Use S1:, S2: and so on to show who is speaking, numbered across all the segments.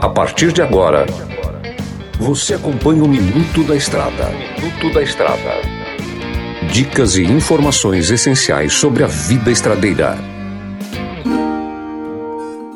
S1: A partir de agora, você acompanha o Minuto da Estrada. Minuto da Estrada. Dicas e informações essenciais sobre a vida estradeira.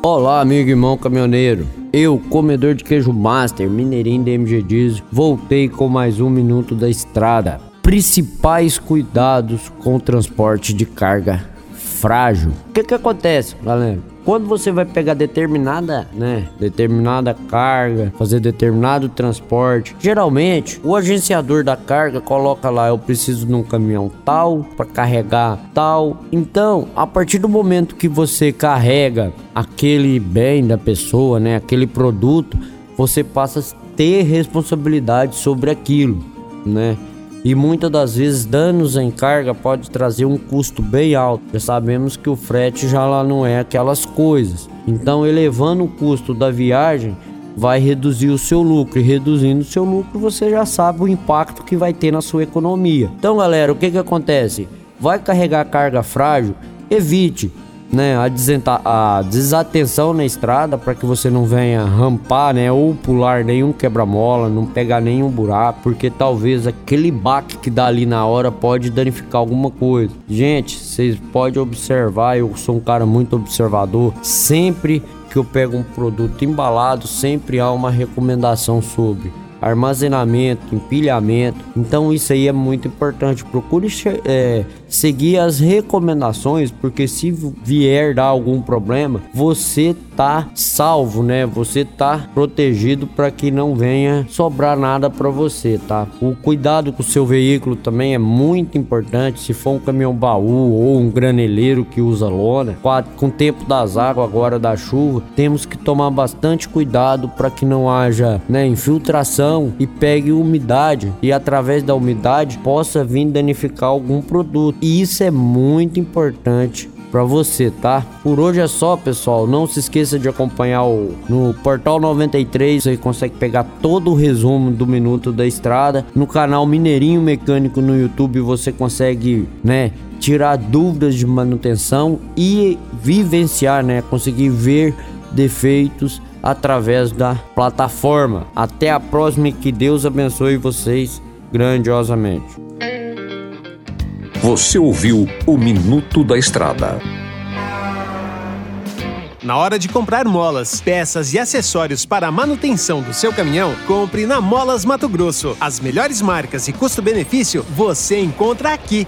S2: Olá, amigo e irmão caminhoneiro. Eu, comedor de queijo master, mineirinho da MG Diesel, voltei com mais um Minuto da Estrada. Principais cuidados com o transporte de carga frágil. O que que acontece, galera? Quando você vai pegar determinada, né, determinada carga, fazer determinado transporte, geralmente o agenciador da carga coloca lá eu preciso de um caminhão tal para carregar tal. Então, a partir do momento que você carrega aquele bem da pessoa, né, aquele produto, você passa a ter responsabilidade sobre aquilo, né? E muitas das vezes danos em carga pode trazer um custo bem alto. Já sabemos que o frete já lá não é aquelas coisas. Então, elevando o custo da viagem, vai reduzir o seu lucro e reduzindo o seu lucro, você já sabe o impacto que vai ter na sua economia. Então, galera, o que que acontece? Vai carregar carga frágil? Evite né, a, a desatenção na estrada para que você não venha rampar, né, ou pular nenhum quebra-mola, não pegar nenhum buraco, porque talvez aquele baque que dá ali na hora pode danificar alguma coisa. Gente, vocês podem observar, eu sou um cara muito observador, sempre que eu pego um produto embalado, sempre há uma recomendação sobre armazenamento, empilhamento. Então isso aí é muito importante. Procure é, seguir as recomendações, porque se vier dar algum problema, você tá salvo, né? Você tá protegido para que não venha sobrar nada para você, tá? O cuidado com o seu veículo também é muito importante. Se for um caminhão baú ou um graneleiro que usa lona, com o tempo das águas agora da chuva, temos que tomar bastante cuidado para que não haja, né, infiltração e pegue umidade e através da umidade possa vir danificar algum produto. E isso é muito importante para você, tá? Por hoje é só, pessoal. Não se esqueça de acompanhar o no Portal 93, você consegue pegar todo o resumo do minuto da estrada. No canal Mineirinho Mecânico no YouTube você consegue, né, tirar dúvidas de manutenção e vivenciar, né, conseguir ver defeitos através da plataforma. Até a próxima e que Deus abençoe vocês grandiosamente.
S1: Você ouviu o Minuto da Estrada.
S3: Na hora de comprar molas, peças e acessórios para a manutenção do seu caminhão, compre na Molas Mato Grosso. As melhores marcas e custo-benefício você encontra aqui.